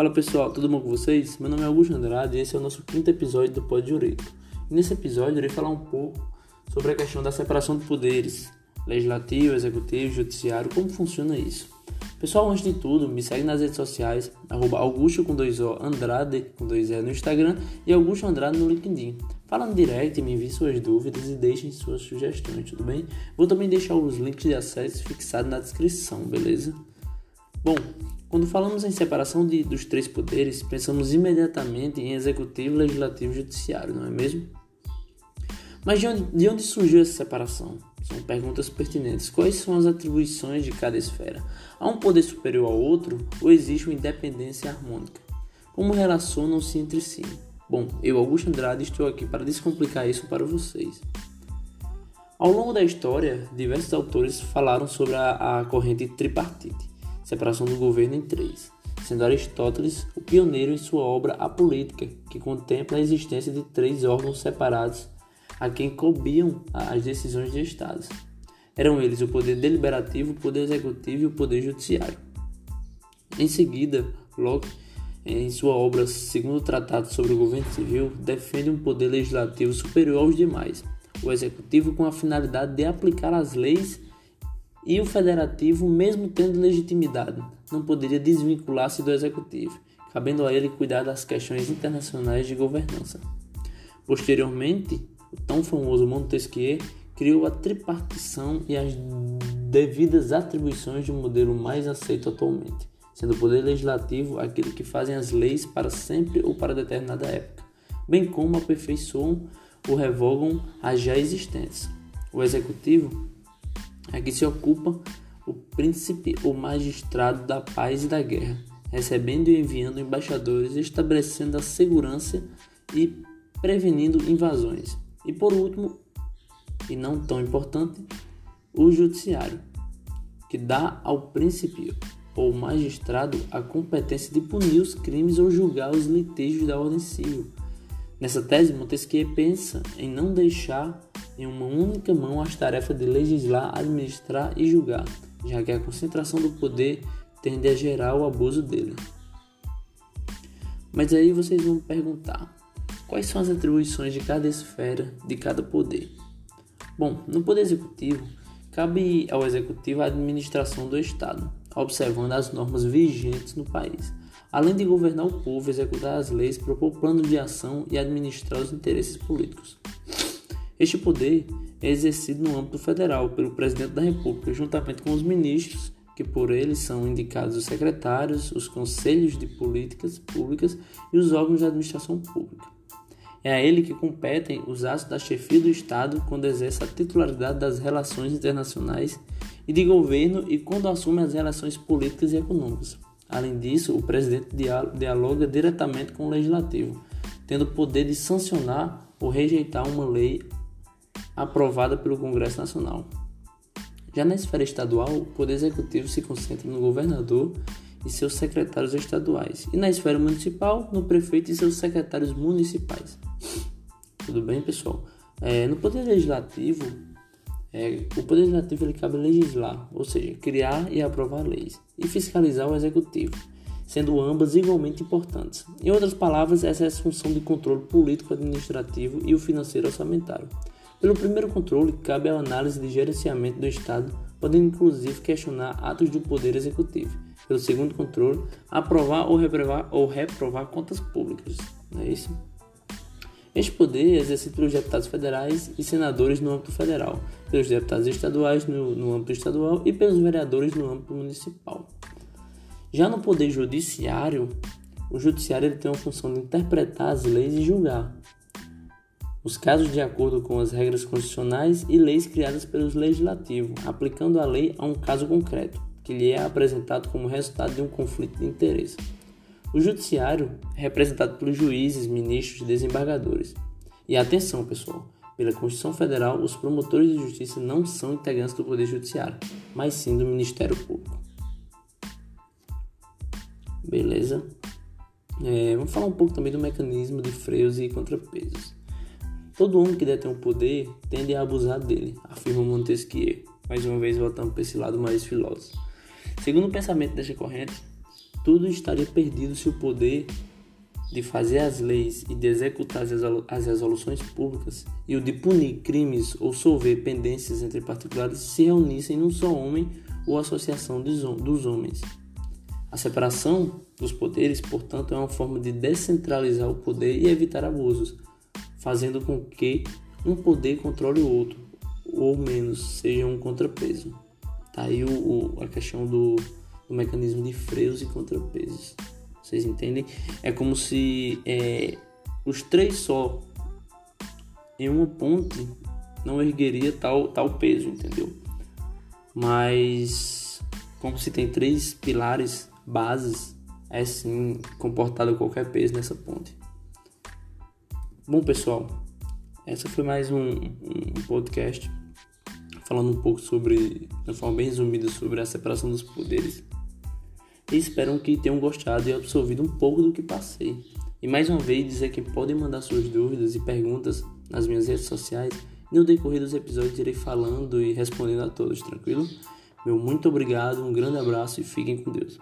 Fala pessoal, tudo bom com vocês? Meu nome é Augusto Andrade e esse é o nosso quinto episódio do Pod Direito. E nesse episódio irei falar um pouco sobre a questão da separação de poderes, legislativo, executivo, judiciário, como funciona isso. Pessoal, antes de tudo, me segue nas redes sociais, arroba Augusto com dois O, Andrade com dois E no Instagram e Augusto Andrade no LinkedIn. Fala no direct, me envie suas dúvidas e deixem suas sugestões, tudo bem? Vou também deixar os links de acesso fixados na descrição, beleza? Bom, quando falamos em separação de, dos três poderes, pensamos imediatamente em executivo, legislativo e judiciário, não é mesmo? Mas de onde, de onde surgiu essa separação? São perguntas pertinentes. Quais são as atribuições de cada esfera? Há um poder superior ao outro ou existe uma independência harmônica? Como relacionam-se entre si? Bom, eu, Augusto Andrade, estou aqui para descomplicar isso para vocês. Ao longo da história, diversos autores falaram sobre a, a corrente tripartite, separação do governo em três, sendo Aristóteles o pioneiro em sua obra A Política, que contempla a existência de três órgãos separados a quem coubiam as decisões de Estados. Eram eles o poder deliberativo, o poder executivo e o poder judiciário. Em seguida, Locke em sua obra Segundo Tratado sobre o Governo Civil, defende um poder legislativo superior aos demais, o executivo com a finalidade de aplicar as leis e o federativo, mesmo tendo legitimidade, não poderia desvincular-se do executivo, cabendo a ele cuidar das questões internacionais de governança. Posteriormente, o tão famoso Montesquieu criou a tripartição e as devidas atribuições de um modelo mais aceito atualmente sendo o poder legislativo aquele que fazem as leis para sempre ou para determinada época, bem como aperfeiçoam ou revogam as já existentes. O executivo é que se ocupa o príncipe ou magistrado da paz e da guerra, recebendo e enviando embaixadores, estabelecendo a segurança e prevenindo invasões. E por último, e não tão importante, o judiciário, que dá ao príncipe ou magistrado a competência de punir os crimes ou julgar os litígios da ordem civil. Nessa tese, Montesquieu pensa em não deixar em uma única mão as tarefas de legislar, administrar e julgar, já que a concentração do poder tende a gerar o abuso dele. Mas aí vocês vão perguntar: quais são as atribuições de cada esfera, de cada poder? Bom, no poder executivo, cabe ao executivo a administração do Estado, observando as normas vigentes no país, além de governar o povo, executar as leis, propor planos de ação e administrar os interesses políticos. Este poder é exercido no âmbito federal pelo presidente da República, juntamente com os ministros, que por ele são indicados os secretários, os conselhos de políticas públicas e os órgãos de administração pública. É a ele que competem os atos da chefia do Estado quando exerce a titularidade das relações internacionais e de governo e quando assume as relações políticas e econômicas. Além disso, o presidente dialoga diretamente com o legislativo, tendo o poder de sancionar ou rejeitar uma lei aprovada pelo Congresso Nacional. Já na esfera estadual, o poder executivo se concentra no governador e seus secretários estaduais, e na esfera municipal, no prefeito e seus secretários municipais. Tudo bem, pessoal? É, no poder legislativo, é, o Poder Legislativo ele cabe legislar, ou seja, criar e aprovar leis, e fiscalizar o Executivo, sendo ambas igualmente importantes. Em outras palavras, essa é a função de controle político-administrativo e o financeiro orçamentário. Pelo primeiro controle, cabe a análise de gerenciamento do Estado, podendo inclusive questionar atos do Poder Executivo. Pelo segundo controle, aprovar ou reprovar, ou reprovar contas públicas. Não é isso? Este poder é exercido pelos deputados federais e senadores no âmbito federal, pelos deputados estaduais no, no âmbito estadual e pelos vereadores no âmbito municipal. Já no poder judiciário, o judiciário ele tem a função de interpretar as leis e julgar os casos de acordo com as regras constitucionais e leis criadas pelos legislativos, aplicando a lei a um caso concreto, que lhe é apresentado como resultado de um conflito de interesse. O judiciário é representado pelos juízes, ministros e desembargadores. E atenção, pessoal, pela Constituição Federal, os promotores de justiça não são integrantes do Poder Judiciário, mas sim do Ministério Público. Beleza? É, vamos falar um pouco também do mecanismo de freios e contrapesos. Todo homem que detém o poder tende a abusar dele, afirma Montesquieu, mais uma vez voltando para esse lado mais filósofo. Segundo o pensamento desta corrente, tudo estaria perdido se o poder de fazer as leis e de executar as resoluções públicas e o de punir crimes ou solver pendências entre particulares se reunissem num só homem ou associação dos homens. A separação dos poderes, portanto, é uma forma de descentralizar o poder e evitar abusos, fazendo com que um poder controle o outro, ou menos seja um contrapeso. Tá aí o, o, a questão do, do mecanismo de freios e contrapesos. Vocês entendem? É como se é, os três só em uma ponte não ergueria tal, tal peso, entendeu? Mas como se tem três pilares, bases, é sim comportado qualquer peso nessa ponte. Bom pessoal, essa foi mais um, um podcast falando um pouco sobre, de forma bem resumida, sobre a separação dos poderes e espero que tenham gostado e absorvido um pouco do que passei. E mais uma vez dizer que podem mandar suas dúvidas e perguntas nas minhas redes sociais no decorrer dos episódios irei falando e respondendo a todos, tranquilo? Meu muito obrigado, um grande abraço e fiquem com Deus.